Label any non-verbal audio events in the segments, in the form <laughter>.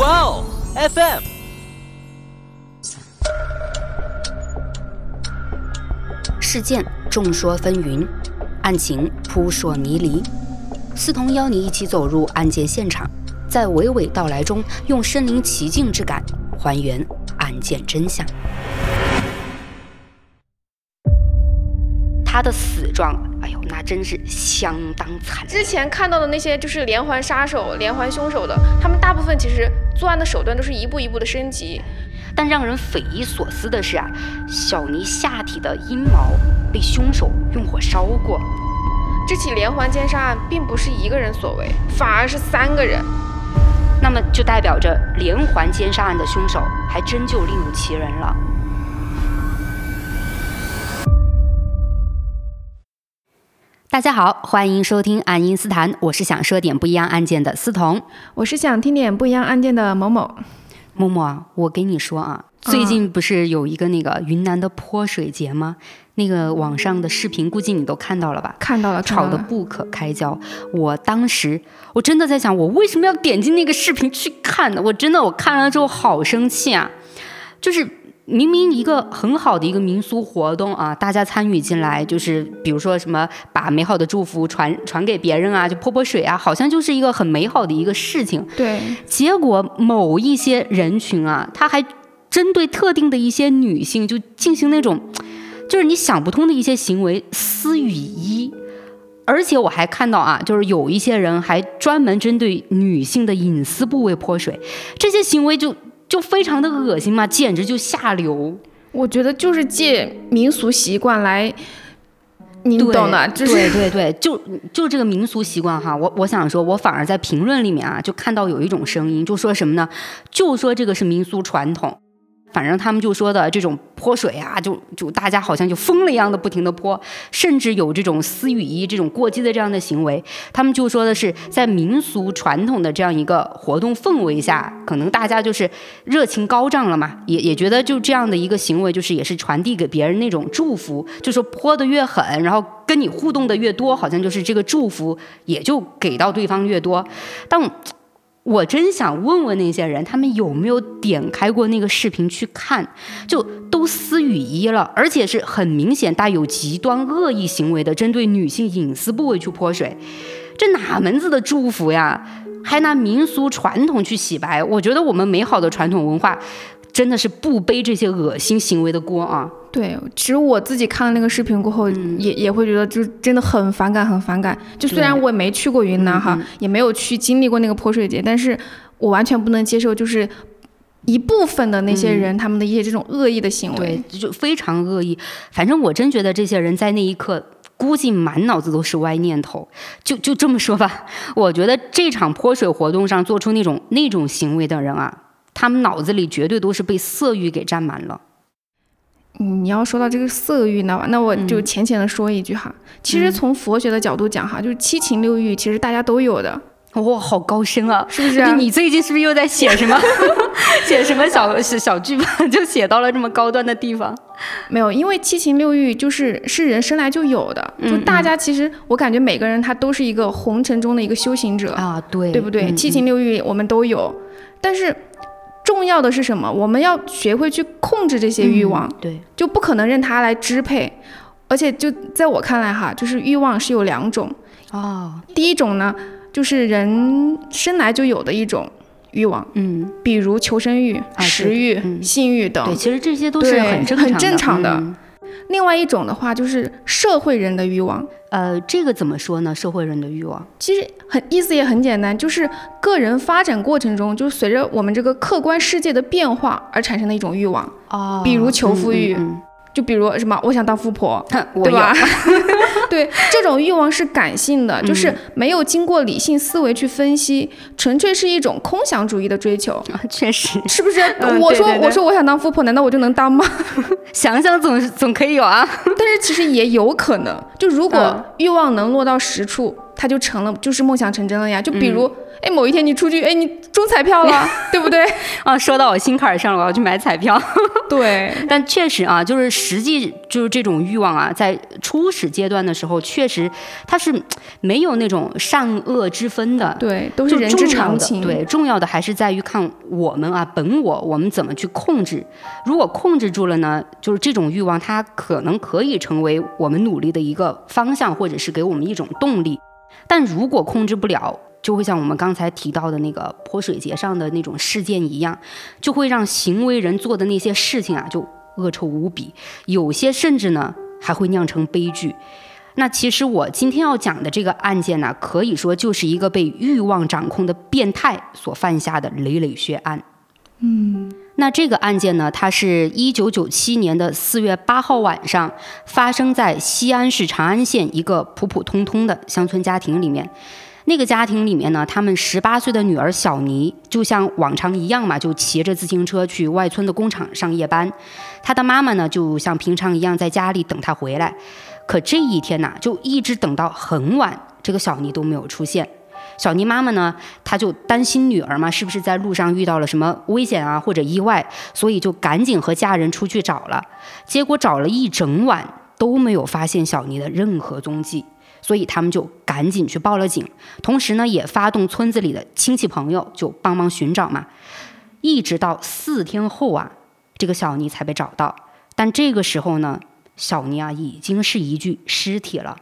哇哦，FM。事件众说纷纭，案情扑朔迷离。思彤邀你一起走入案件现场，在娓娓道来中，用身临其境之感还原案件真相。他的死状，哎呦，那真是相当惨。之前看到的那些就是连环杀手、连环凶手的，他们大部分其实作案的手段都是一步一步的升级。但让人匪夷所思的是啊，小尼下体的阴毛被凶手用火烧过。这起连环奸杀案并不是一个人所为，反而是三个人。那么就代表着连环奸杀案的凶手还真就另有其人了。大家好，欢迎收听《爱因斯坦》，我是想说点不一样案件的思彤，我是想听点不一样案件的某某。默默啊，我跟你说啊，最近不是有一个那个云南的泼水节吗？那个网上的视频估计你都看到了吧？看到了，吵得不可开交。我当时我真的在想，我为什么要点进那个视频去看呢？我真的我看了之后好生气啊，就是。明明一个很好的一个民俗活动啊，大家参与进来，就是比如说什么把美好的祝福传传给别人啊，就泼泼水啊，好像就是一个很美好的一个事情。对。结果某一些人群啊，他还针对特定的一些女性，就进行那种就是你想不通的一些行为，私语衣。而且我还看到啊，就是有一些人还专门针对女性的隐私部位泼水，这些行为就。就非常的恶心嘛，简直就下流。我觉得就是借民俗习惯来，你懂的，就是对对对，就就这个民俗习惯哈。我我想说，我反而在评论里面啊，就看到有一种声音，就说什么呢？就说这个是民俗传统。反正他们就说的这种泼水啊，就就大家好像就疯了一样的不停的泼，甚至有这种撕雨衣这种过激的这样的行为。他们就说的是在民俗传统的这样一个活动氛围下，可能大家就是热情高涨了嘛，也也觉得就这样的一个行为，就是也是传递给别人那种祝福，就说泼的越狠，然后跟你互动的越多，好像就是这个祝福也就给到对方越多。但我真想问问那些人，他们有没有点开过那个视频去看？就都撕雨衣了，而且是很明显带有极端恶意行为的，针对女性隐私部位去泼水，这哪门子的祝福呀？还拿民俗传统去洗白？我觉得我们美好的传统文化。真的是不背这些恶心行为的锅啊！对，其实我自己看了那个视频过后，也也会觉得就真的很反感，很反感。就虽然我也没去过云南哈，也没有去经历过那个泼水节，但是我完全不能接受，就是一部分的那些人他们的一些这种恶意的行为，就非常恶意。反正我真觉得这些人在那一刻估计满脑子都是歪念头。就就这么说吧，我觉得这场泼水活动上做出那种那种行为的人啊。他们脑子里绝对都是被色欲给占满了。你要说到这个色欲呢，那我就浅浅的说一句哈，其实从佛学的角度讲哈，就是七情六欲，其实大家都有的。哇，好高深啊，是不是？你最近是不是又在写什么？<laughs> 写什么小小剧本，<laughs> 就写到了这么高端的地方？没有，因为七情六欲就是是人生来就有的，就大家其实我感觉每个人他都是一个红尘中的一个修行者啊，对，对不对？七情六欲我们都有，但是。重要的是什么？我们要学会去控制这些欲望，对，就不可能任它来支配。而且就在我看来哈，就是欲望是有两种哦。第一种呢，就是人生来就有的一种欲望，嗯，比如求生欲、食欲、性欲等。对，其实这些都是很很正常的。另外一种的话，就是社会人的欲望。呃，这个怎么说呢？社会人的欲望，其实很意思也很简单，就是个人发展过程中，就随着我们这个客观世界的变化而产生的一种欲望。哦，比如求富欲。就比如什么，我想当富婆，对吧？对，这种欲望是感性的，就是没有经过理性思维去分析，纯粹是一种空想主义的追求。确实，<laughs> 是不是？我说我说我想当富婆，难道我就能当吗？<laughs> 想想总总可以有啊。<laughs> 但是其实也有可能，就如果欲望能落到实处，它就成了，就是梦想成真了呀。就比如，哎，某一天你出去，哎，你中彩票了，<laughs> 对不对？<laughs> 啊，说到我心坎上了，我要去买彩票。<laughs> 对，但确实啊，就是实际就是这种欲望啊，在初始阶段的时候，确实它是没有那种善恶之分的。对，都是人之常情。对，重要的还是在于看我们啊，本我，我们怎么去控制。如果控制住了呢，就是这种欲望，它可能可以成为我们努力的一个方向，或者是给我们一种动力。但如果控制不了，就会像我们刚才提到的那个泼水节上的那种事件一样，就会让行为人做的那些事情啊，就恶臭无比，有些甚至呢还会酿成悲剧。那其实我今天要讲的这个案件呢，可以说就是一个被欲望掌控的变态所犯下的累累血案。嗯，那这个案件呢，它是一九九七年的四月八号晚上，发生在西安市长安县一个普普通通的乡村家庭里面。那个家庭里面呢，他们十八岁的女儿小妮，就像往常一样嘛，就骑着自行车去外村的工厂上夜班。她的妈妈呢，就像平常一样在家里等她回来。可这一天呢，就一直等到很晚，这个小妮都没有出现。小妮妈妈呢，她就担心女儿嘛，是不是在路上遇到了什么危险啊或者意外，所以就赶紧和家人出去找了。结果找了一整晚都没有发现小妮的任何踪迹，所以他们就赶紧去报了警，同时呢也发动村子里的亲戚朋友就帮忙寻找嘛。一直到四天后啊，这个小妮才被找到，但这个时候呢，小妮啊已经是一具尸体了。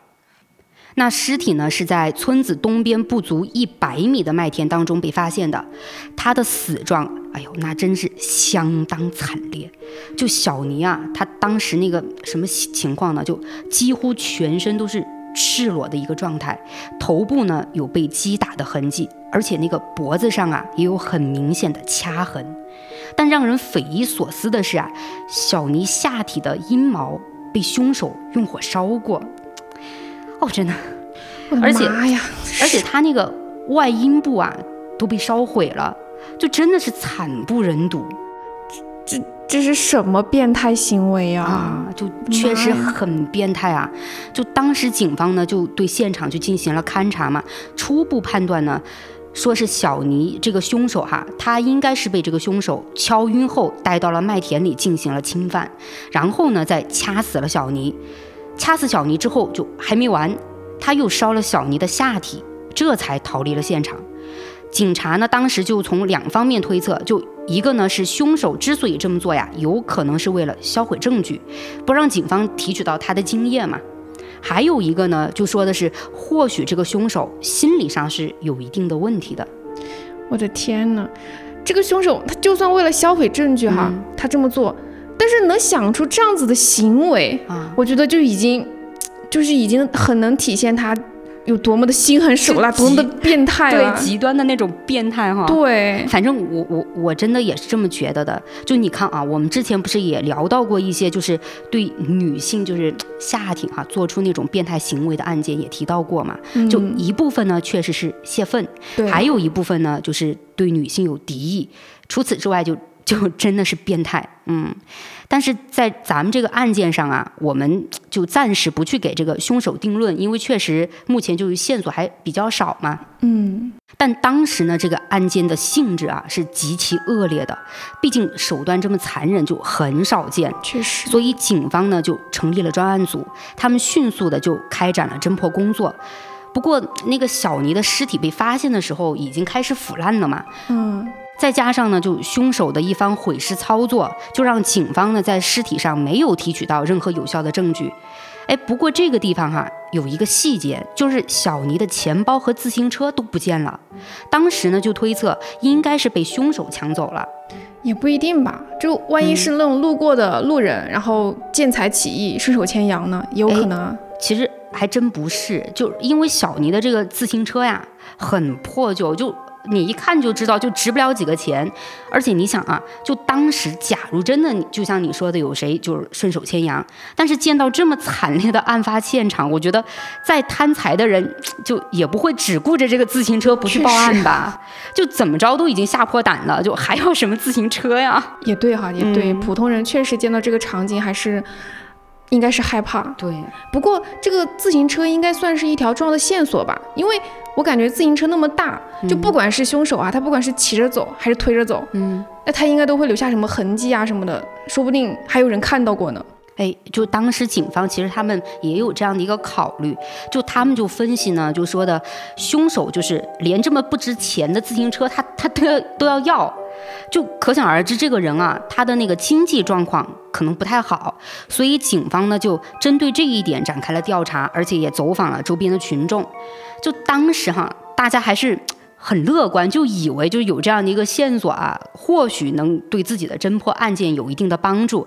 那尸体呢，是在村子东边不足一百米的麦田当中被发现的。他的死状，哎呦，那真是相当惨烈。就小尼啊，他当时那个什么情况呢？就几乎全身都是赤裸的一个状态，头部呢有被击打的痕迹，而且那个脖子上啊也有很明显的掐痕。但让人匪夷所思的是啊，小尼下体的阴毛被凶手用火烧过。哦，真的，而且，而且他那个外阴部啊都被烧毁了，就真的是惨不忍睹。这这是什么变态行为呀？啊，就确实很变态啊！就当时警方呢就对现场就进行了勘查嘛，初步判断呢，说是小尼这个凶手哈，他应该是被这个凶手敲晕后带到了麦田里进行了侵犯，然后呢再掐死了小尼。掐死小尼之后就还没完，他又烧了小尼的下体，这才逃离了现场。警察呢，当时就从两方面推测，就一个呢是凶手之所以这么做呀，有可能是为了销毁证据，不让警方提取到他的精液嘛。还有一个呢，就说的是或许这个凶手心理上是有一定的问题的。我的天哪，这个凶手他就算为了销毁证据哈，他这么做。但是能想出这样子的行为啊，我觉得就已经，<tsk> 就是已经很能体现他有多么的心狠手辣，多么的变态了。对，极端的那种变态哈。对，反正我我我真的也是这么觉得的。就你看啊，我们之前不是也聊到过一些，就是对女性就是下体哈做出那种变态行为的案件，也提到过嘛。就一部分呢确实是泄愤，还有一部分呢就是对女性有敌意。除此之外就。就真的是变态，嗯，但是在咱们这个案件上啊，我们就暂时不去给这个凶手定论，因为确实目前就是线索还比较少嘛，嗯。但当时呢，这个案件的性质啊是极其恶劣的，毕竟手段这么残忍就很少见，确实。所以警方呢就成立了专案组，他们迅速的就开展了侦破工作。不过那个小尼的尸体被发现的时候，已经开始腐烂了嘛，嗯。再加上呢，就凶手的一番毁尸操作，就让警方呢在尸体上没有提取到任何有效的证据。哎，不过这个地方哈有一个细节，就是小尼的钱包和自行车都不见了。当时呢就推测应该是被凶手抢走了，也不一定吧？就万一是那种路过的路人，然后见财起意，顺手牵羊呢，也有可能。其实还真不是，就因为小尼的这个自行车呀很破旧，就。你一看就知道，就值不了几个钱，而且你想啊，就当时假如真的就像你说的有谁就是顺手牵羊，但是见到这么惨烈的案发现场，我觉得再贪财的人就也不会只顾着这个自行车不去报案吧？就怎么着都已经吓破胆了，就还要什么自行车呀？也对哈，也对，普通人确实见到这个场景还是应该是害怕。对，不过这个自行车应该算是一条重要的线索吧，因为我感觉自行车那么大，就不管是凶手啊，他不管是骑着走还是推着走，嗯，那他应该都会留下什么痕迹啊什么的，说不定还有人看到过呢。哎，就当时警方其实他们也有这样的一个考虑，就他们就分析呢，就说的凶手就是连这么不值钱的自行车，他他都要都要要，就可想而知这个人啊，他的那个经济状况可能不太好，所以警方呢就针对这一点展开了调查，而且也走访了周边的群众，就当时哈，大家还是。很乐观，就以为就有这样的一个线索啊，或许能对自己的侦破案件有一定的帮助。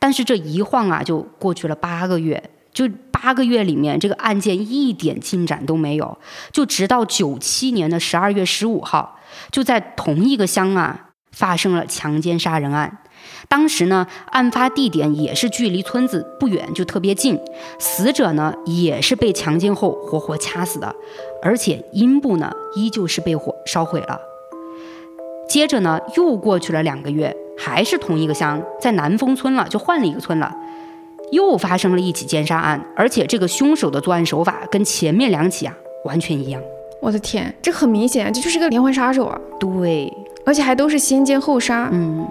但是这一晃啊，就过去了八个月，就八个月里面，这个案件一点进展都没有。就直到九七年的十二月十五号，就在同一个乡啊，发生了强奸杀人案。当时呢，案发地点也是距离村子不远，就特别近。死者呢，也是被强奸后活活掐死的。而且阴部呢，依旧是被火烧毁了。接着呢，又过去了两个月，还是同一个乡，在南丰村了，就换了一个村了，又发生了一起奸杀案，而且这个凶手的作案手法跟前面两起啊完全一样。我的天，这很明显，这就是个连环杀手啊！对，而且还都是先奸后杀。嗯，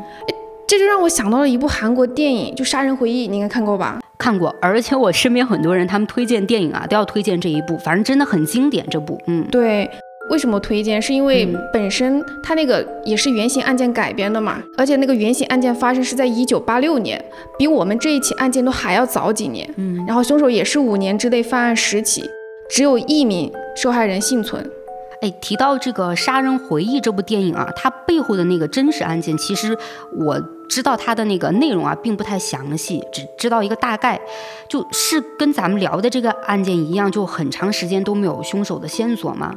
这就让我想到了一部韩国电影，就《杀人回忆》，你应该看过吧？看过，而且我身边很多人，他们推荐电影啊，都要推荐这一部，反正真的很经典。这部，嗯，对，为什么推荐？是因为本身它那个也是原型案件改编的嘛，而且那个原型案件发生是在一九八六年，比我们这一起案件都还要早几年。嗯，然后凶手也是五年之内犯案十起，只有一名受害人幸存。哎，提到这个《杀人回忆》这部电影啊，它背后的那个真实案件，其实我知道它的那个内容啊，并不太详细，只知道一个大概，就是跟咱们聊的这个案件一样，就很长时间都没有凶手的线索吗？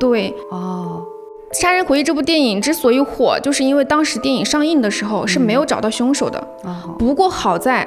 对，哦，《杀人回忆》这部电影之所以火，就是因为当时电影上映的时候是没有找到凶手的。哦，不过好在。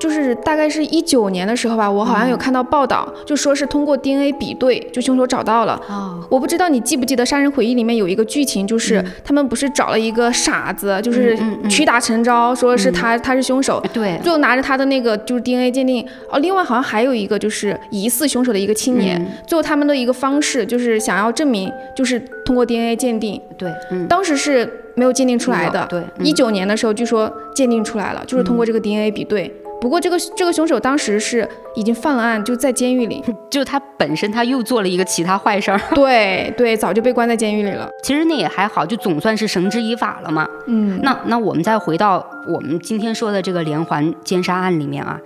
就是大概是一九年的时候吧，我好像有看到报道，就说是通过 DNA 比对，就凶手找到了。哦，我不知道你记不记得《杀人回忆》里面有一个剧情，就是他们不是找了一个傻子，就是屈打成招，说是他他是凶手。对。最后拿着他的那个就是 DNA 鉴定。哦，另外好像还有一个就是疑似凶手的一个青年。最后他们的一个方式就是想要证明，就是通过 DNA 鉴定。对。当时是没有鉴定出来的。对。一九年的时候据说鉴定出来了，就是通过这个 DNA 比对。不过这个这个凶手当时是已经犯了案，就在监狱里。<laughs> 就他本身他又做了一个其他坏事儿。<laughs> 对对，早就被关在监狱里了。其实那也还好，就总算是绳之以法了嘛。嗯。那那我们再回到我们今天说的这个连环奸杀案里面啊，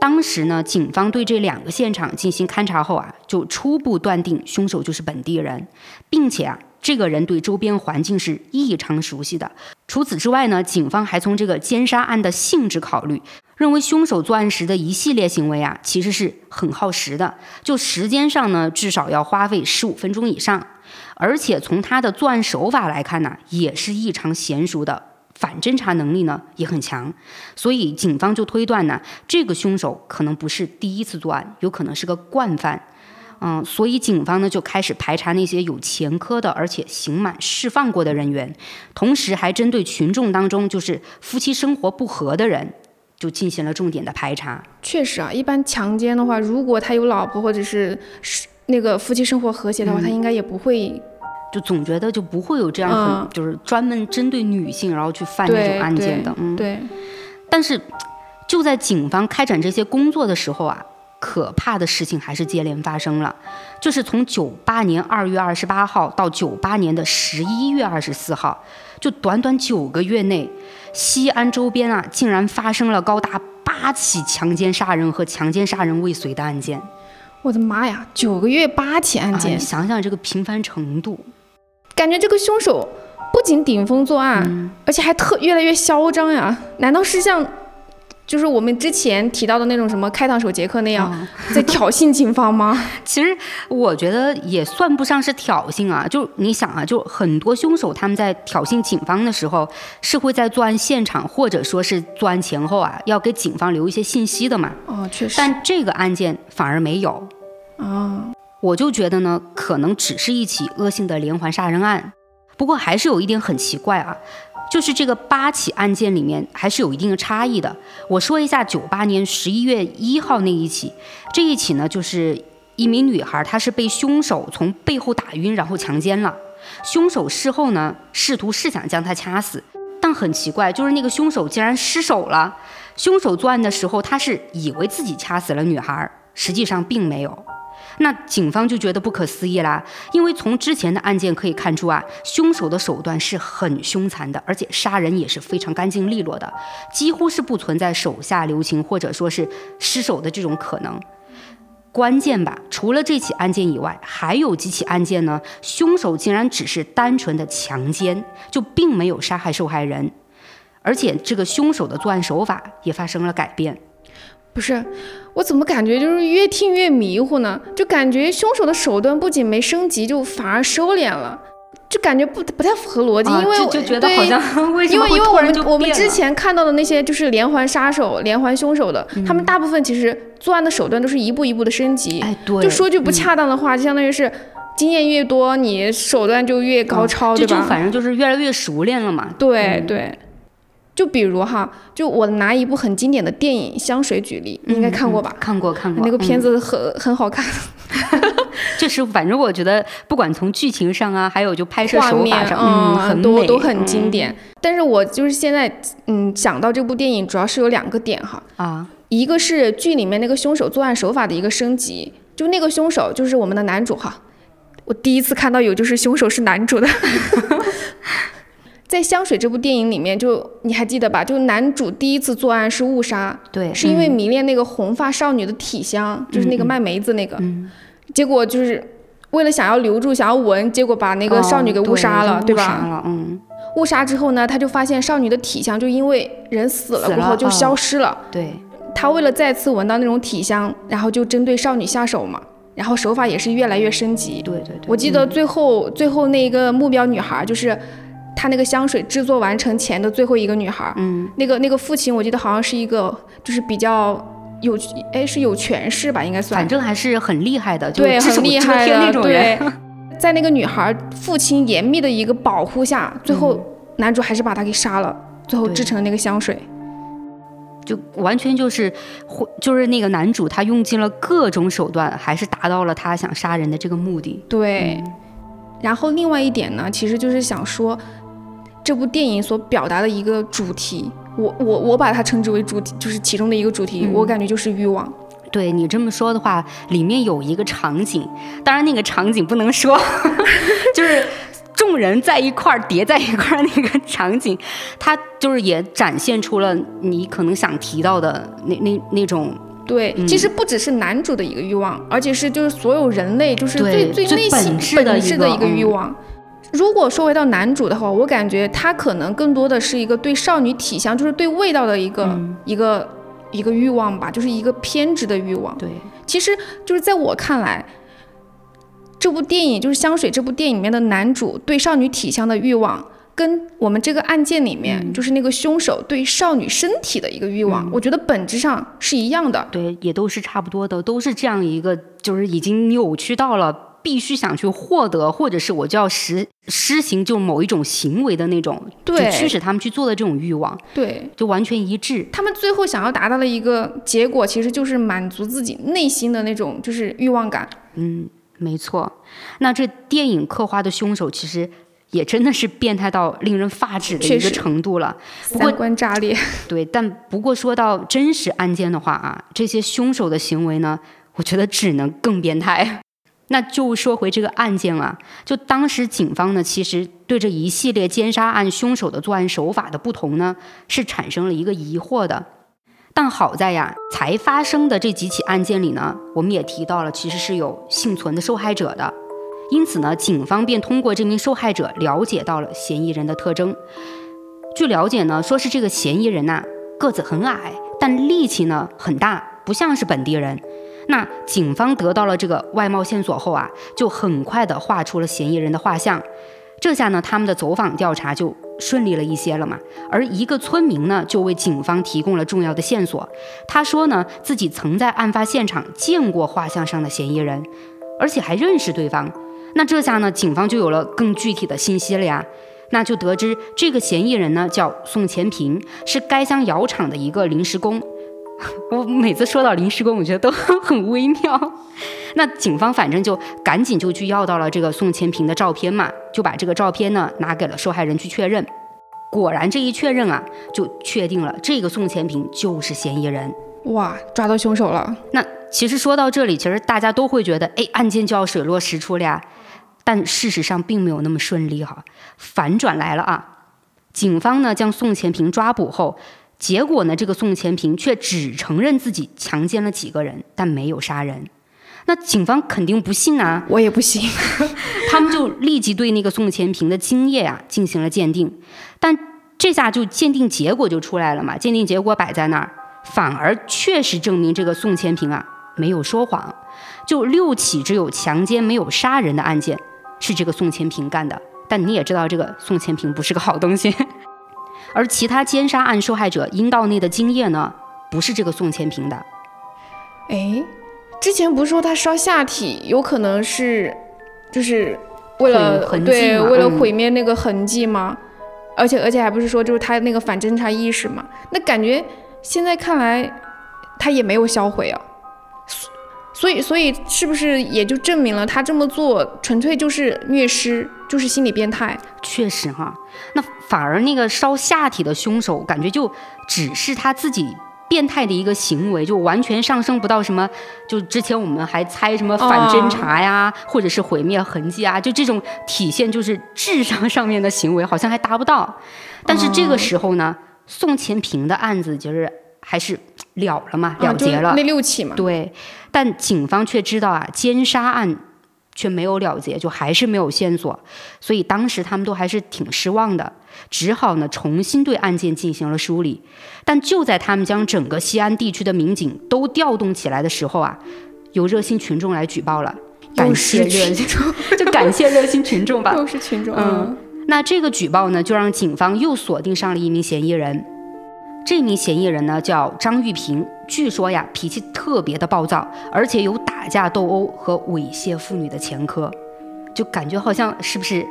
当时呢，警方对这两个现场进行勘查后啊，就初步断定凶手就是本地人，并且啊。这个人对周边环境是异常熟悉的。除此之外呢，警方还从这个奸杀案的性质考虑，认为凶手作案时的一系列行为啊，其实是很耗时的。就时间上呢，至少要花费十五分钟以上。而且从他的作案手法来看呢，也是异常娴熟的，反侦查能力呢也很强。所以警方就推断呢，这个凶手可能不是第一次作案，有可能是个惯犯。嗯，所以警方呢就开始排查那些有前科的，而且刑满释放过的人员，同时还针对群众当中就是夫妻生活不和的人，就进行了重点的排查。确实啊，一般强奸的话，如果他有老婆或者是是那个夫妻生活和谐的话，他应该也不会，就总觉得就不会有这样很就是专门针对女性然后去犯这种案件的。嗯，对。但是就在警方开展这些工作的时候啊。可怕的事情还是接连发生了，就是从九八年二月二十八号到九八年的十一月二十四号，就短短九个月内，西安周边啊竟然发生了高达八起强奸杀人和强奸杀人未遂的案件。我的妈呀，九个月八起案件，你想想这个频繁程度，感觉这个凶手不仅顶风作案，而且还特越来越嚣张呀？难道是像？就是我们之前提到的那种什么开膛手杰克那样，在挑衅警方吗？<laughs> 其实我觉得也算不上是挑衅啊。就你想啊，就很多凶手他们在挑衅警方的时候，是会在作案现场或者说是作案前后啊，要给警方留一些信息的嘛。哦，确实。但这个案件反而没有。哦，我就觉得呢，可能只是一起恶性的连环杀人案。不过还是有一点很奇怪啊，就是这个八起案件里面还是有一定的差异的。我说一下九八年十一月一号那一起，这一起呢，就是一名女孩，她是被凶手从背后打晕，然后强奸了。凶手事后呢，试图是想将她掐死，但很奇怪，就是那个凶手竟然失手了。凶手作案的时候，他是以为自己掐死了女孩，实际上并没有。那警方就觉得不可思议啦，因为从之前的案件可以看出啊，凶手的手段是很凶残的，而且杀人也是非常干净利落的，几乎是不存在手下留情或者说是失手的这种可能。关键吧，除了这起案件以外，还有几起案件呢，凶手竟然只是单纯的强奸，就并没有杀害受害人。而且这个凶手的作案手法也发生了改变，不是，我怎么感觉就是越听越迷糊呢？就感觉凶手的手段不仅没升级，就反而收敛了，就感觉不不太符合逻辑。因为就觉得好像 <laughs> 为什么因为因为我们我们之前看到的那些就是连环杀手、连环凶手的，他们大部分其实作案的手段都是一步一步的升级。哎，对，就说句不恰当的话，就相当于是经验越多，你手段就越高超，对吧？就反正就是越来越熟练了嘛。对对。就比如哈，就我拿一部很经典的电影《香水》举例，你应该看过吧？看过看过，那个片子很很好看。<laughs> 就是反正我觉得，不管从剧情上啊，还有就拍摄手法上，嗯，很多都很经典。但是我就是现在，嗯，想到这部电影，主要是有两个点哈。啊，一个是剧里面那个凶手作案手法的一个升级，就那个凶手就是我们的男主哈。我第一次看到有就是凶手是男主的。<laughs> 在《香水》这部电影里面，就你还记得吧？就男主第一次作案是误杀，对，是因为迷恋那个红发少女的体香，就是那个卖梅子那个，结果就是为了想要留住、想要闻，结果把那个少女给误杀了，对吧？嗯，误杀之后呢，他就发现少女的体香就因为人死了过后就消失了，对，他为了再次闻到那种体香，然后就针对少女下手嘛，然后手法也是越来越升级，对对对，我记得最后最后那一个目标女孩就是。他那个香水制作完成前的最后一个女孩，嗯，那个那个父亲，我记得好像是一个，就是比较有，哎，是有权势吧，应该算，反正还是很厉害的，对，很厉害的那种人。在那个女孩父亲严密的一个保护下，最后男主还是把她给杀了，最后制成了那个香水，就完全就是，就是那个男主他用尽了各种手段，还是达到了他想杀人的这个目的。对，然后另外一点呢，其实就是想说。这部电影所表达的一个主题，我我我把它称之为主题，就是其中的一个主题，我感觉就是欲望。对你这么说的话，里面有一个场景，当然那个场景不能说，<laughs> 就是众人在一块儿叠在一块儿那个场景，它就是也展现出了你可能想提到的那那那种。对，其实不只是男主的一个欲望，而且是就是所有人类就是最最内心本质的一个欲望。如果说回到男主的话，我感觉他可能更多的是一个对少女体香，就是对味道的一个一个一个欲望吧，就是一个偏执的欲望。对，其实就是在我看来，这部电影就是《香水》这部电影里面的男主对少女体香的欲望，跟我们这个案件里面就是那个凶手对少女身体的一个欲望，我觉得本质上是一样的。对，也都是差不多的，都是这样一个，就是已经扭曲到了。必须想去获得，或者是我就要实施行就某一种行为的那种，对，驱使他们去做的这种欲望，对，就完全一致。他们最后想要达到的一个结果，其实就是满足自己内心的那种就是欲望感。嗯，没错。那这电影刻画的凶手，其实也真的是变态到令人发指的一个程度了，三观炸裂。<laughs> 对，但不过说到真实案件的话啊，这些凶手的行为呢，我觉得只能更变态。那就说回这个案件啊，就当时警方呢，其实对这一系列奸杀案凶手的作案手法的不同呢，是产生了一个疑惑的。但好在呀，才发生的这几起案件里呢，我们也提到了，其实是有幸存的受害者的。因此呢，警方便通过这名受害者了解到了嫌疑人的特征。据了解呢，说是这个嫌疑人呐，个子很矮，但力气呢很大，不像是本地人。那警方得到了这个外貌线索后啊，就很快的画出了嫌疑人的画像。这下呢，他们的走访调查就顺利了一些了嘛。而一个村民呢，就为警方提供了重要的线索。他说呢，自己曾在案发现场见过画像上的嫌疑人，而且还认识对方。那这下呢，警方就有了更具体的信息了呀。那就得知这个嫌疑人呢叫宋前平，是该乡窑厂的一个临时工。<laughs> 我每次说到临时工，我觉得都很微妙。<laughs> 那警方反正就赶紧就去要到了这个宋前平的照片嘛，就把这个照片呢拿给了受害人去确认。果然这一确认啊，就确定了这个宋前平就是嫌疑人。哇，抓到凶手了！那其实说到这里，其实大家都会觉得，哎，案件就要水落石出了呀。但事实上并没有那么顺利哈，反转来了啊！警方呢将宋前平抓捕后，结果呢这个宋前平却只承认自己强奸了几个人，但没有杀人。那警方肯定不信啊，我也不信。<laughs> 他们就立即对那个宋前平的精液啊进行了鉴定，但这下就鉴定结果就出来了嘛，鉴定结果摆在那儿，反而确实证明这个宋前平啊没有说谎，就六起只有强奸没有杀人的案件。是这个宋前平干的，但你也知道这个宋前平不是个好东西。而其他奸杀案受害者阴道内的精液呢，不是这个宋前平的。哎，之前不是说他烧下体有可能是，就是为了对为了毁灭那个痕迹吗？而且而且还不是说就是他那个反侦查意识嘛？那感觉现在看来他也没有销毁啊。所以，所以是不是也就证明了他这么做纯粹就是虐尸，就是心理变态？确实哈，那反而那个烧下体的凶手，感觉就只是他自己变态的一个行为，就完全上升不到什么。就之前我们还猜什么反侦查呀，或者是毁灭痕迹啊，就这种体现就是智商上面的行为，好像还达不到。但是这个时候呢，宋前平的案子就是。还是了了嘛，了结了那六起嘛。对，但警方却知道啊，奸杀案却没有了结，就还是没有线索，所以当时他们都还是挺失望的，只好呢重新对案件进行了梳理。但就在他们将整个西安地区的民警都调动起来的时候啊，有热心群众来举报了，感谢热心，<laughs> 就感谢热心群众吧，<laughs> 都是群众。嗯，那这个举报呢，就让警方又锁定上了一名嫌疑人。这名嫌疑人呢叫张玉平，据说呀脾气特别的暴躁，而且有打架斗殴和猥亵妇女的前科，就感觉好像是不是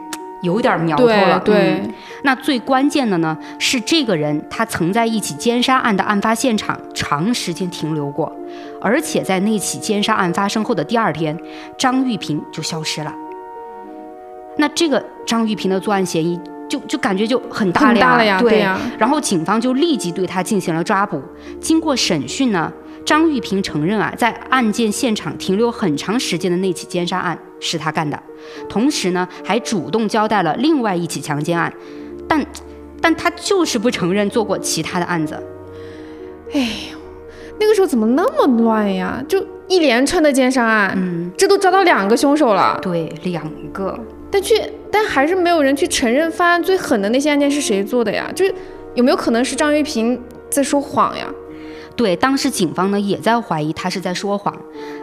有点苗头了？对，那最关键的呢是这个人他曾在一起奸杀案的案发现场长时间停留过，而且在那起奸杀案发生后的第二天，张玉平就消失了。那这个张玉平的作案嫌疑。就就感觉就很大了呀，对呀。然后警方就立即对他进行了抓捕。经过审讯呢，张玉平承认啊，在案件现场停留很长时间的那起奸杀案是他干的，同时呢，还主动交代了另外一起强奸案，但但他就是不承认做过其他的案子。哎呦，那个时候怎么那么乱呀？就一连串的奸杀案，嗯，这都抓到两个凶手了。对，两个。但却，但还是没有人去承认犯案最狠的那些案件是谁做的呀？就是有没有可能是张玉平在说谎呀？对，当时警方呢也在怀疑他是在说谎，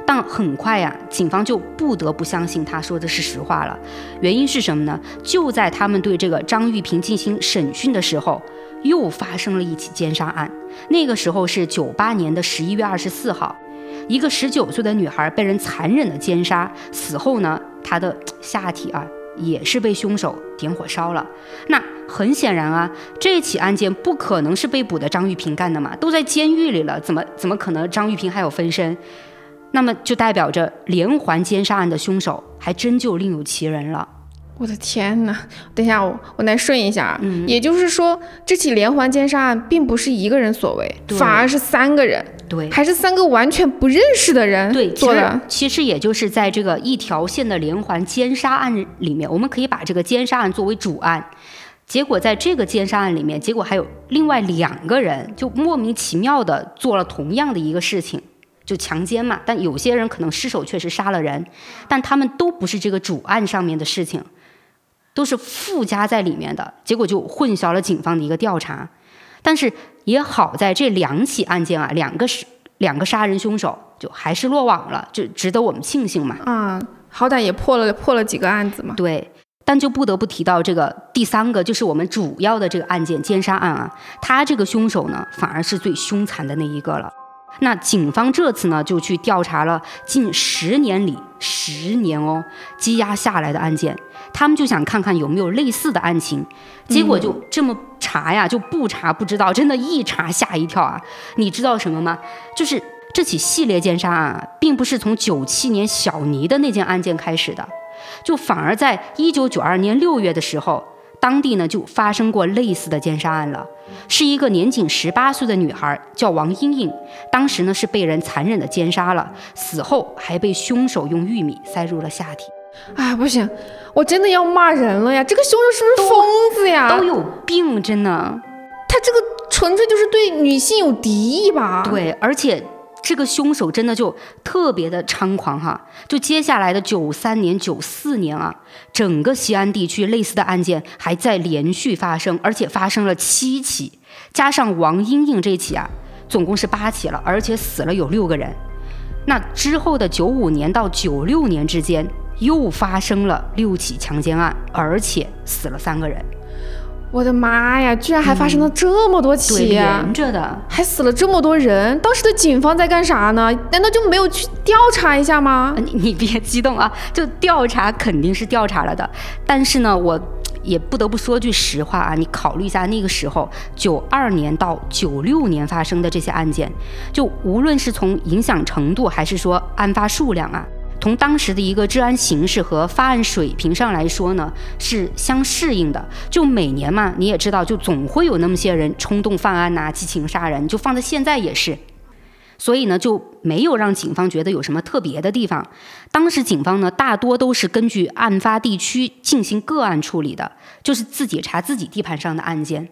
但很快呀，警方就不得不相信他说的是实话了。原因是什么呢？就在他们对这个张玉平进行审讯的时候，又发生了一起奸杀案。那个时候是九八年的十一月二十四号，一个十九岁的女孩被人残忍的奸杀，死后呢，她的下体啊。也是被凶手点火烧了。那很显然啊，这起案件不可能是被捕的张玉平干的嘛，都在监狱里了，怎么怎么可能张玉平还有分身？那么就代表着连环奸杀案的凶手还真就另有其人了。我的天哪！等一下，我我来顺一下。嗯，也就是说，这起连环奸杀案并不是一个人所为，反而是三个人，对，还是三个完全不认识的人对做的。其实也就是在这个一条线的连环奸杀案里面，我们可以把这个奸杀案作为主案。结果在这个奸杀案里面，结果还有另外两个人就莫名其妙的做了同样的一个事情，就强奸嘛。但有些人可能失手确实杀了人，但他们都不是这个主案上面的事情。都是附加在里面的，结果就混淆了警方的一个调查。但是也好在这两起案件啊，两个是两个杀人凶手就还是落网了，就值得我们庆幸嘛。啊，好歹也破了破了几个案子嘛。对，但就不得不提到这个第三个，就是我们主要的这个案件奸杀案啊，他这个凶手呢，反而是最凶残的那一个了。那警方这次呢，就去调查了近十年里十年哦积压下来的案件，他们就想看看有没有类似的案情。结果就这么查呀，就不查不知道，真的，一查吓一跳啊！你知道什么吗？就是这起系列奸杀案，并不是从九七年小尼的那件案件开始的，就反而在一九九二年六月的时候。当地呢就发生过类似的奸杀案了，是一个年仅十八岁的女孩，叫王英英，当时呢是被人残忍的奸杀了，死后还被凶手用玉米塞入了下体。哎，不行，我真的要骂人了呀！这个凶手是不是疯子呀？都有病，真的。他这个纯粹就是对女性有敌意吧？对，而且。这个凶手真的就特别的猖狂哈！就接下来的九三年、九四年啊，整个西安地区类似的案件还在连续发生，而且发生了七起，加上王英英这起啊，总共是八起了，而且死了有六个人。那之后的九五年到九六年之间，又发生了六起强奸案，而且死了三个人。我的妈呀！居然还发生了这么多起，连着的，还死了这么多人。当时的警方在干啥呢？难道就没有去调查一下吗？你 <laughs> 你别激动啊，就调查肯定是调查了的。但是呢，我也不得不说句实话啊，你考虑一下那个时候，九二年到九六年发生的这些案件，就无论是从影响程度，还是说案发数量啊。从当时的一个治安形势和发案水平上来说呢，是相适应的。就每年嘛，你也知道，就总会有那么些人冲动犯案呐，激情杀人，就放在现在也是。所以呢，就没有让警方觉得有什么特别的地方。当时警方呢，大多都是根据案发地区进行个案处理的，就是自己查自己地盘上的案件。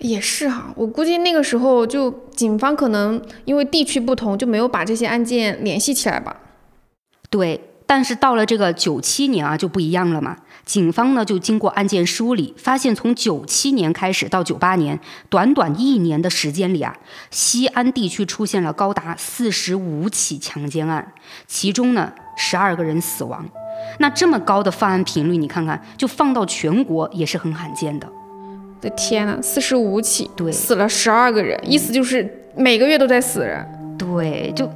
也是哈，我估计那个时候就警方可能因为地区不同，就没有把这些案件联系起来吧。对，但是到了这个九七年啊，就不一样了嘛。警方呢就经过案件梳理，发现从九七年开始到九八年，短短一年的时间里啊，西安地区出现了高达四十五起强奸案，其中呢十二个人死亡。那这么高的犯案频率，你看看，就放到全国也是很罕见的。的天呐，四十五起，对，死了十二个人，意思就是每个月都在死人。对，就。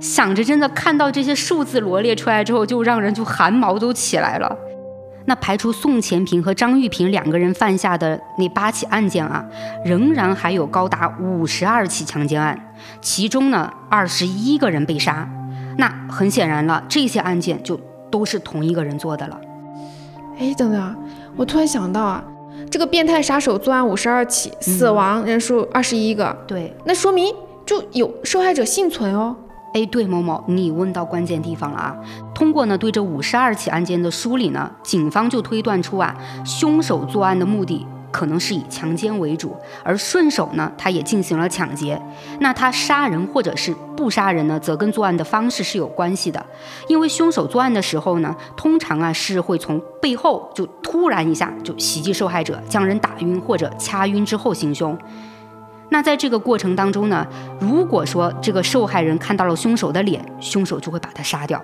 想着真的看到这些数字罗列出来之后，就让人就汗毛都起来了。那排除宋前平和张玉平两个人犯下的那八起案件啊，仍然还有高达五十二起强奸案，其中呢二十一个人被杀。那很显然了，这些案件就都是同一个人做的了。哎，等等，我突然想到啊，这个变态杀手作案五十二起，死亡人数二十一个，对，那说明就有受害者幸存哦。哎，对，某某，你问到关键地方了啊！通过呢对这五十二起案件的梳理呢，警方就推断出啊，凶手作案的目的可能是以强奸为主，而顺手呢他也进行了抢劫。那他杀人或者是不杀人呢，则跟作案的方式是有关系的，因为凶手作案的时候呢，通常啊是会从背后就突然一下就袭击受害者，将人打晕或者掐晕之后行凶。那在这个过程当中呢，如果说这个受害人看到了凶手的脸，凶手就会把他杀掉。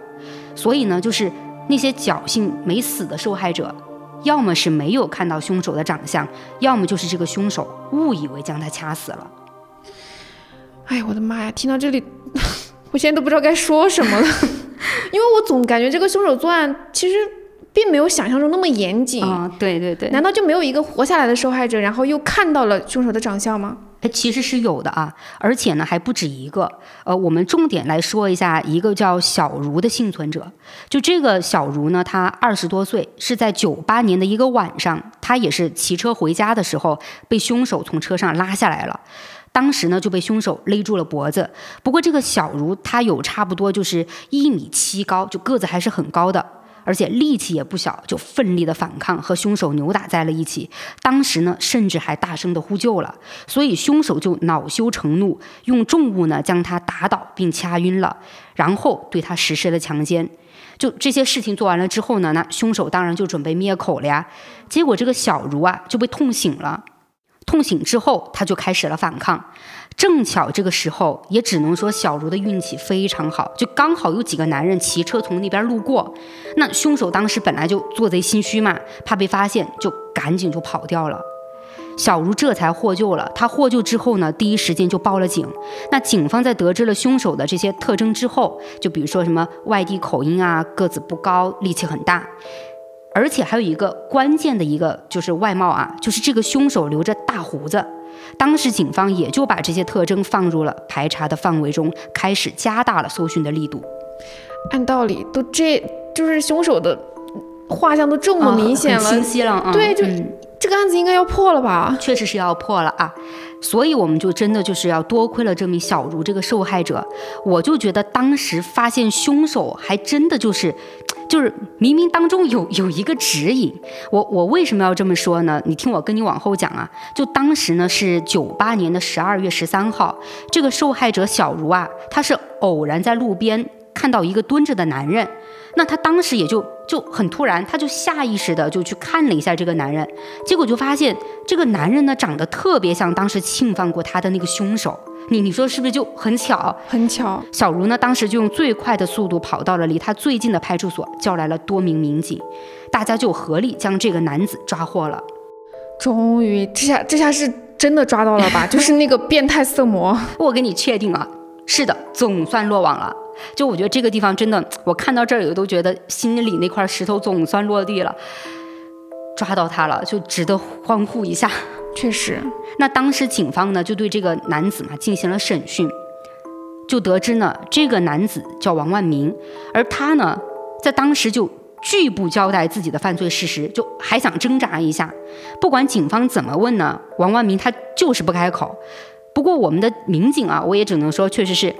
所以呢，就是那些侥幸没死的受害者，要么是没有看到凶手的长相，要么就是这个凶手误以为将他掐死了。哎呀，我的妈呀！听到这里，<laughs> 我现在都不知道该说什么了，<laughs> 因为我总感觉这个凶手作案其实。并没有想象中那么严谨啊！对对对，难道就没有一个活下来的受害者，然后又看到了凶手的长相吗？哎，其实是有的啊，而且呢还不止一个。呃，我们重点来说一下一个叫小茹的幸存者。就这个小茹呢，她二十多岁，是在九八年的一个晚上，她也是骑车回家的时候，被凶手从车上拉下来了。当时呢就被凶手勒住了脖子。不过这个小茹她有差不多就是一米七高，就个子还是很高的。而且力气也不小，就奋力的反抗，和凶手扭打在了一起。当时呢，甚至还大声的呼救了。所以凶手就恼羞成怒，用重物呢将他打倒并掐晕了，然后对他实施了强奸。就这些事情做完了之后呢，那凶手当然就准备灭口了呀。结果这个小茹啊就被痛醒了。痛醒之后，他就开始了反抗。正巧这个时候，也只能说小茹的运气非常好，就刚好有几个男人骑车从那边路过。那凶手当时本来就做贼心虚嘛，怕被发现，就赶紧就跑掉了。小茹这才获救了。她获救之后呢，第一时间就报了警。那警方在得知了凶手的这些特征之后，就比如说什么外地口音啊，个子不高，力气很大，而且还有一个关键的一个就是外貌啊，就是这个凶手留着大胡子。当时警方也就把这些特征放入了排查的范围中，开始加大了搜寻的力度。按道理都这就是凶手的画像都这么明显了，清晰了，对，就这个案子应该要破了吧？确实是要破了啊！所以我们就真的就是要多亏了这名小茹这个受害者，我就觉得当时发现凶手还真的就是。就是冥冥当中有有一个指引，我我为什么要这么说呢？你听我跟你往后讲啊。就当时呢是九八年的十二月十三号，这个受害者小茹啊，她是偶然在路边看到一个蹲着的男人，那她当时也就就很突然，她就下意识的就去看了一下这个男人，结果就发现这个男人呢长得特别像当时侵犯过她的那个凶手。你你说是不是就很巧？很巧。小茹呢，当时就用最快的速度跑到了离他最近的派出所，叫来了多名民警，大家就合力将这个男子抓获了。终于，这下这下是真的抓到了吧？就是那个变态色魔。<laughs> 我给你确定啊，是的，总算落网了。就我觉得这个地方真的，我看到这儿我都觉得心里那块石头总算落地了，抓到他了，就值得欢呼一下。确实，那当时警方呢就对这个男子嘛进行了审讯，就得知呢这个男子叫王万明，而他呢在当时就拒不交代自己的犯罪事实，就还想挣扎一下。不管警方怎么问呢，王万明他就是不开口。不过我们的民警啊，我也只能说确实是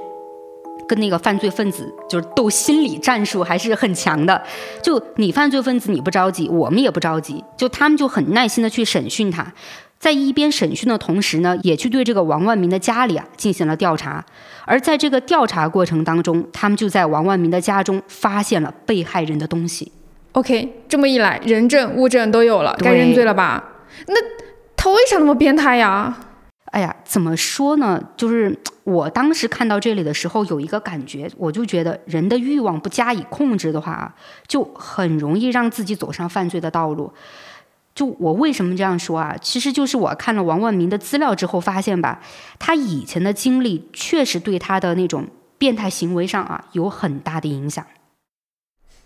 跟那个犯罪分子就是斗心理战术还是很强的。就你犯罪分子你不着急，我们也不着急，就他们就很耐心的去审讯他。在一边审讯的同时呢，也去对这个王万明的家里啊进行了调查。而在这个调查过程当中，他们就在王万明的家中发现了被害人的东西。OK，这么一来，人证物证都有了，该认罪了吧？那他为啥那么变态呀？哎呀，怎么说呢？就是我当时看到这里的时候，有一个感觉，我就觉得人的欲望不加以控制的话，就很容易让自己走上犯罪的道路。就我为什么这样说啊？其实就是我看了王万明的资料之后发现吧，他以前的经历确实对他的那种变态行为上啊有很大的影响。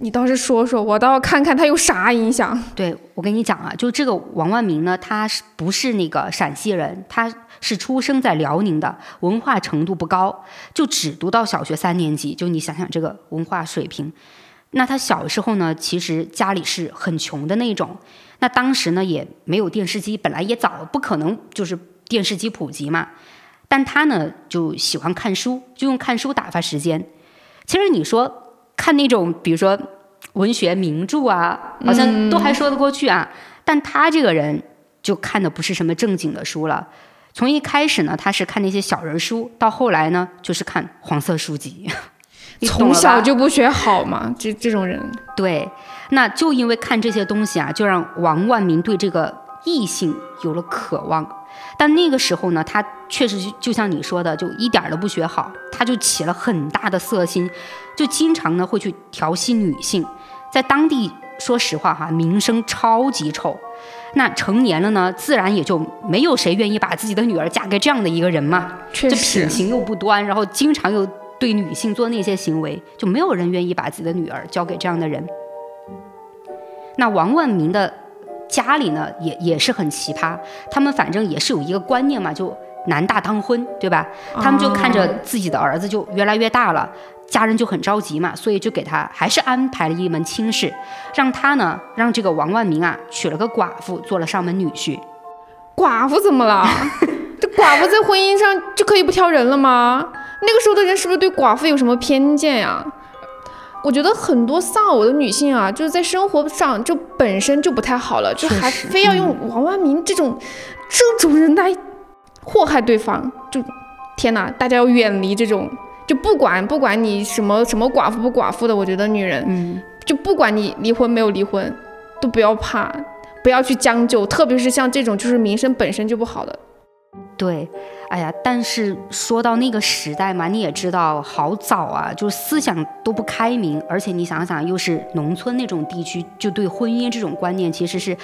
你倒是说说，我倒要看看他有啥影响。对我跟你讲啊，就这个王万明呢，他是不是那个陕西人？他是出生在辽宁的，文化程度不高，就只读到小学三年级。就你想想这个文化水平，那他小时候呢，其实家里是很穷的那种。那当时呢也没有电视机，本来也早不可能就是电视机普及嘛。但他呢就喜欢看书，就用看书打发时间。其实你说看那种，比如说文学名著啊，好像都还说得过去啊。但他这个人就看的不是什么正经的书了。从一开始呢，他是看那些小人书，到后来呢，就是看黄色书籍。<laughs> 从小就不学好嘛，这这种人。对，那就因为看这些东西啊，就让王万明对这个异性有了渴望。但那个时候呢，他确实就像你说的，就一点都不学好，他就起了很大的色心，就经常呢会去调戏女性，在当地说实话哈，名声超级臭。那成年了呢，自然也就没有谁愿意把自己的女儿嫁给这样的一个人嘛。确实，品行又不端，然后经常又。对女性做那些行为，就没有人愿意把自己的女儿交给这样的人。那王万明的家里呢，也也是很奇葩。他们反正也是有一个观念嘛，就男大当婚，对吧？他们就看着自己的儿子就越来越大了，家人就很着急嘛，所以就给他还是安排了一门亲事，让他呢，让这个王万明啊娶了个寡妇做了上门女婿。寡妇怎么了？<laughs> 这寡妇在婚姻上就可以不挑人了吗？那个时候的人是不是对寡妇有什么偏见呀？我觉得很多丧偶的女性啊，就是在生活上就本身就不太好了，就还非要用王万明这种这种人来祸害对方，就天哪！大家要远离这种，就不管不管你什么什么寡妇不寡妇的，我觉得女人，嗯，就不管你离婚没有离婚，都不要怕，不要去将就，特别是像这种就是名声本身就不好的。对，哎呀，但是说到那个时代嘛，你也知道，好早啊，就思想都不开明，而且你想想，又是农村那种地区，就对婚姻这种观念其实是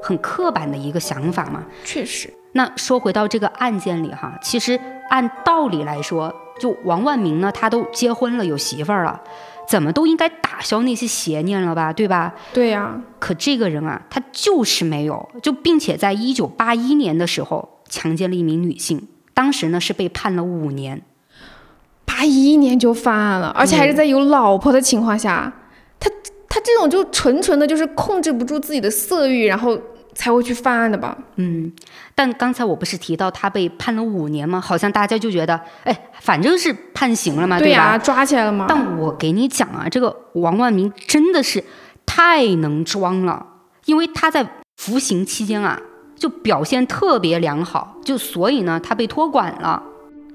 很刻板的一个想法嘛。确实。那说回到这个案件里哈，其实按道理来说，就王万明呢，他都结婚了，有媳妇儿了，怎么都应该打消那些邪念了吧，对吧？对呀。可这个人啊，他就是没有，就并且在一九八一年的时候强奸了一名女性，当时呢是被判了五年。八一年就犯案了，而且还是在有老婆的情况下，他他这种就纯纯的就是控制不住自己的色欲，然后。才会去犯案的吧？嗯，但刚才我不是提到他被判了五年吗？好像大家就觉得，哎，反正是判刑了嘛，对呀，抓起来了吗？但我给你讲啊，这个王万明真的是太能装了，因为他在服刑期间啊，就表现特别良好，就所以呢，他被托管了。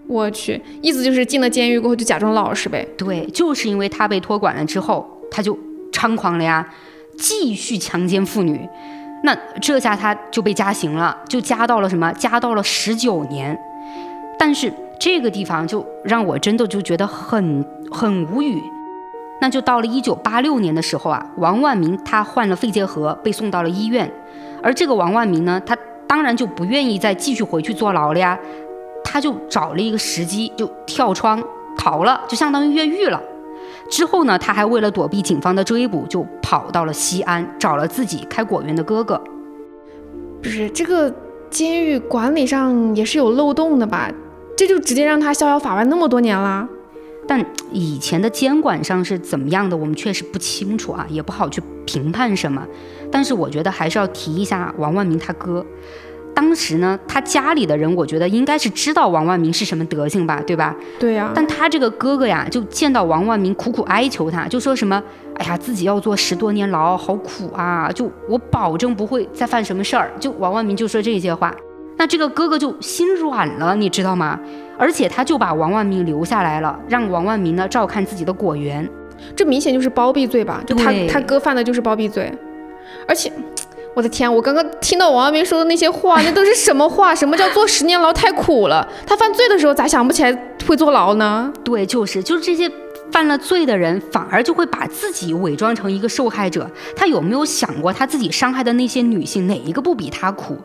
我去，意思就是进了监狱过后就假装老实呗？对，就是因为他被托管了之后，他就猖狂了呀，继续强奸妇女。那这下他就被加刑了，就加到了什么？加到了十九年。但是这个地方就让我真的就觉得很很无语。那就到了一九八六年的时候啊，王万明他患了肺结核，被送到了医院。而这个王万明呢，他当然就不愿意再继续回去坐牢了呀，他就找了一个时机就跳窗逃了，就相当于越狱了。之后呢，他还为了躲避警方的追捕，就跑到了西安，找了自己开果园的哥哥。不是这个监狱管理上也是有漏洞的吧？这就直接让他逍遥法外那么多年了。但以前的监管上是怎么样的，我们确实不清楚啊，也不好去评判什么。但是我觉得还是要提一下王万明他哥。当时呢，他家里的人，我觉得应该是知道王万明是什么德行吧，对吧？对呀。但他这个哥哥呀，就见到王万明苦苦哀求他，就说什么：“哎呀，自己要坐十多年牢，好苦啊！就我保证不会再犯什么事儿。”就王万明就说这些话，那这个哥哥就心软了，你知道吗？而且他就把王万明留下来了，让王万明呢照看自己的果园。这明显就是包庇罪吧？就他他哥犯的就是包庇罪，而且。我的天！我刚刚听到王万明说的那些话，那都是什么话？什么叫坐十年牢太苦了？他犯罪的时候咋想不起来会坐牢呢？对，就是就是这些犯了罪的人，反而就会把自己伪装成一个受害者。他有没有想过他自己伤害的那些女性哪一个不比他苦？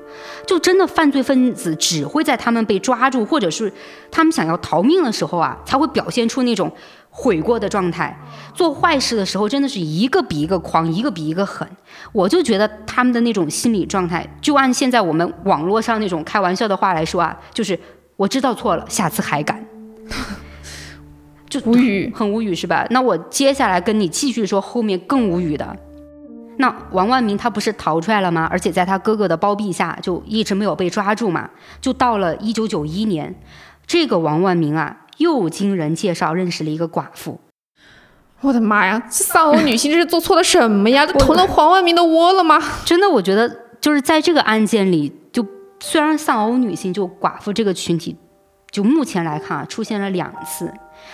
就真的犯罪分子只会在他们被抓住，或者是他们想要逃命的时候啊，才会表现出那种。悔过的状态，做坏事的时候真的是一个比一个狂，一个比一个狠。我就觉得他们的那种心理状态，就按现在我们网络上那种开玩笑的话来说啊，就是我知道错了，下次还敢，就无语，很无语是吧？那我接下来跟你继续说后面更无语的。那王万明他不是逃出来了吗？而且在他哥哥的包庇下，就一直没有被抓住嘛。就到了一九九一年，这个王万明啊。又经人介绍认识了一个寡妇，我的妈呀！这丧偶女性这是做错了什么呀？这捅了黄万民的窝了吗？真的，我觉得就是在这个案件里，就虽然丧偶女性就寡妇这个群体，就目前来看啊出现了两次，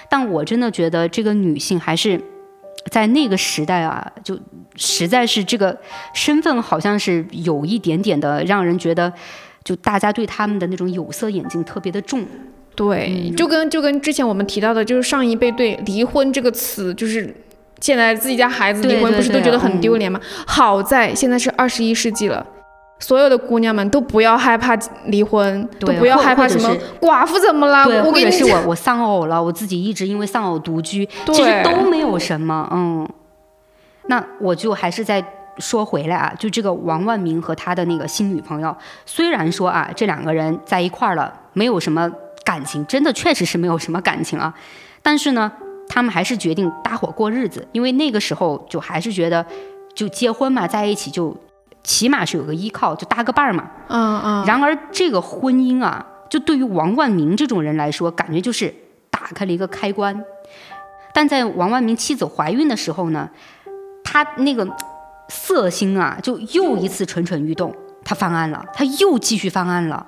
但我真的觉得这个女性还是在那个时代啊，就实在是这个身份好像是有一点点的让人觉得，就大家对他们的那种有色眼镜特别的重。对，就跟就跟之前我们提到的，就是上一辈对离婚这个词，就是现在自己家孩子离婚不是都觉得很丢脸吗？好在现在是二十一世纪了，所有的姑娘们都不要害怕离婚，都不要害怕什么寡妇怎么了？我跟你是我我丧偶了，我自己一直因为丧偶独居，其实都没有什么。嗯，那我就还是再说回来啊，就这个王万明和他的那个新女朋友，虽然说啊这两个人在一块儿了，没有什么。感情真的确实是没有什么感情啊，但是呢，他们还是决定搭伙过日子，因为那个时候就还是觉得，就结婚嘛，在一起就起码是有个依靠，就搭个伴儿嘛。嗯嗯。然而这个婚姻啊，就对于王万明这种人来说，感觉就是打开了一个开关。但在王万明妻子怀孕的时候呢，他那个色心啊，就又一次蠢蠢欲动，他犯案了，他又继续犯案了。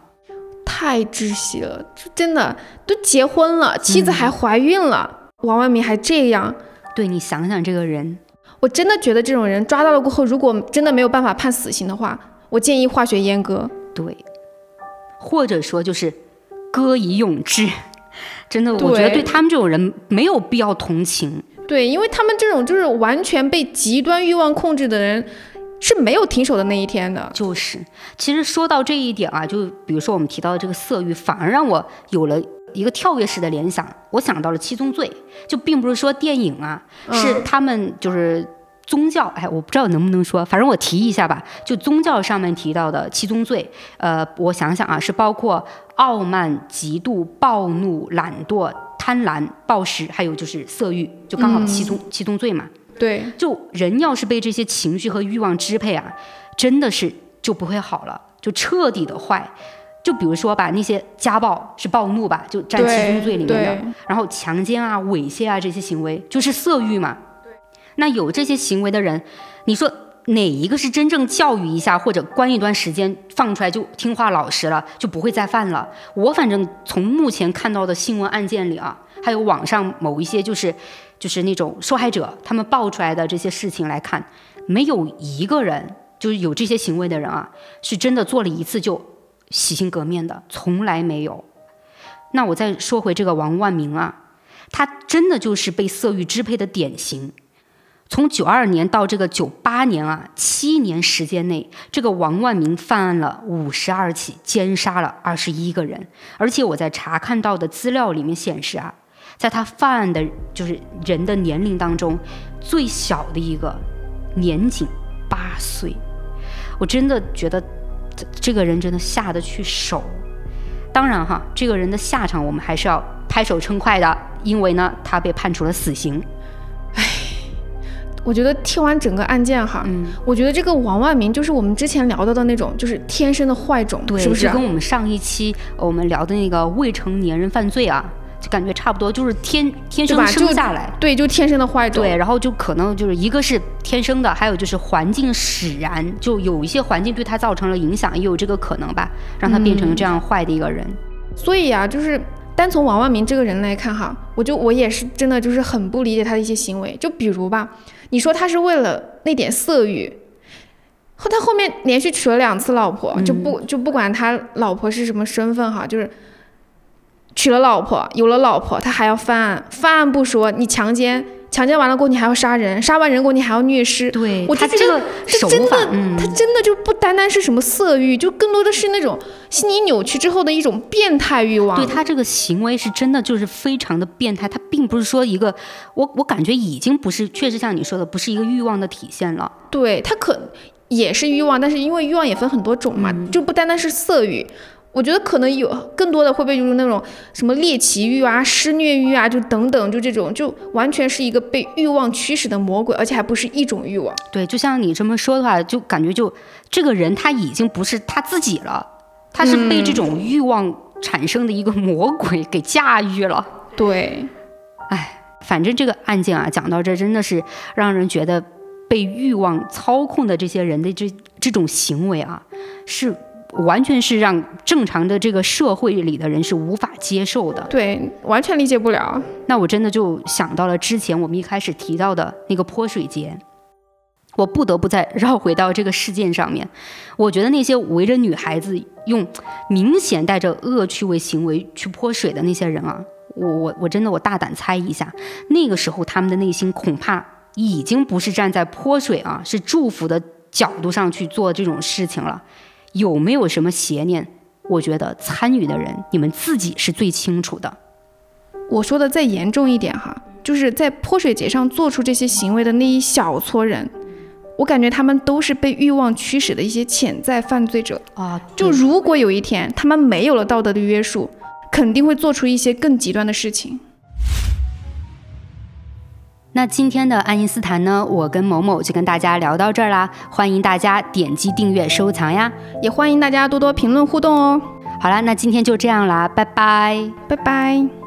太窒息了，就真的都结婚了，妻子还怀孕了，王万明还这样。对你想想这个人，我真的觉得这种人抓到了过后，如果真的没有办法判死刑的话，我建议化学阉割。对，或者说就是割以永志。<laughs> 真的，我觉得对他们这种人没有必要同情。对，因为他们这种就是完全被极端欲望控制的人。是没有停手的那一天的。就是，其实说到这一点啊，就比如说我们提到的这个色欲，反而让我有了一个跳跃式的联想，我想到了七宗罪，就并不是说电影啊，是他们就是宗教，哎，我不知道能不能说，反正我提一下吧，就宗教上面提到的七宗罪，呃，我想想啊，是包括傲慢、嫉妒、暴怒、懒惰、贪婪、暴食，还有就是色欲，就刚好七宗七宗罪嘛。对，就人要是被这些情绪和欲望支配啊，真的是就不会好了，就彻底的坏。就比如说吧，那些家暴是暴怒吧，就占其中罪里面的。然后强奸啊、猥亵啊这些行为就是色欲嘛。那有这些行为的人，你说哪一个是真正教育一下或者关一段时间放出来就听话老实了，就不会再犯了？我反正从目前看到的新闻案件里啊，还有网上某一些就是。就是那种受害者，他们爆出来的这些事情来看，没有一个人就是有这些行为的人啊，是真的做了一次就洗心革面的，从来没有。那我再说回这个王万明啊，他真的就是被色欲支配的典型。从九二年到这个九八年啊，七年时间内，这个王万明犯案了五十二起，奸杀了二十一个人，而且我在查看到的资料里面显示啊。在他犯案的，就是人的年龄当中，最小的一个，年仅八岁，我真的觉得，这这个人真的下得去手。当然哈，这个人的下场我们还是要拍手称快的，因为呢，他被判处了死刑。唉，<laughs> 我觉得听完整个案件哈，嗯，我觉得这个王万明就是我们之前聊到的那种，就是天生的坏种，是不是？跟我们上一期我们聊的那个未成年人犯罪啊。就感觉差不多，就是天天生生下来，对，就天生的坏种。对，然后就可能就是一个是天生的，还有就是环境使然，就有一些环境对他造成了影响，也有这个可能吧，让他变成这样坏的一个人。所以啊，就是单从王万明这个人来看哈，我就我也是真的就是很不理解他的一些行为。就比如吧，你说他是为了那点色欲，后他后面连续娶了两次老婆，就不就不管他老婆是什么身份哈，就是。娶了老婆，有了老婆，他还要犯案，犯案不说，你强奸，强奸完了过后你还要杀人，杀完人过后你还要虐尸。对，我他这个手法，他真的就不单单是什么色欲，就更多的是那种心理扭曲之后的一种变态欲望。对他这个行为是真的就是非常的变态，他并不是说一个，我我感觉已经不是，确实像你说的，不是一个欲望的体现了。对他可也是欲望，但是因为欲望也分很多种嘛，就不单单是色欲。我觉得可能有更多的会被就是那种什么猎奇欲啊、施虐欲啊，就等等，就这种就完全是一个被欲望驱使的魔鬼，而且还不是一种欲望。对，就像你这么说的话，就感觉就这个人他已经不是他自己了，他是被这种欲望产生的一个魔鬼给驾驭了。对，哎，反正这个案件啊，讲到这真的是让人觉得被欲望操控的这些人的这这种行为啊，是。完全是让正常的这个社会里的人是无法接受的，对，完全理解不了。那我真的就想到了之前我们一开始提到的那个泼水节，我不得不再绕回到这个事件上面。我觉得那些围着女孩子用明显带着恶趣味行为去泼水的那些人啊，我我我真的我大胆猜一下，那个时候他们的内心恐怕已经不是站在泼水啊，是祝福的角度上去做这种事情了。有没有什么邪念？我觉得参与的人，你们自己是最清楚的。我说的再严重一点哈，就是在泼水节上做出这些行为的那一小撮人，我感觉他们都是被欲望驱使的一些潜在犯罪者啊。就如果有一天他们没有了道德的约束，肯定会做出一些更极端的事情。那今天的爱因斯坦呢？我跟某某就跟大家聊到这儿啦，欢迎大家点击订阅收藏呀，也欢迎大家多多评论互动哦。好啦，那今天就这样啦，拜拜，拜拜。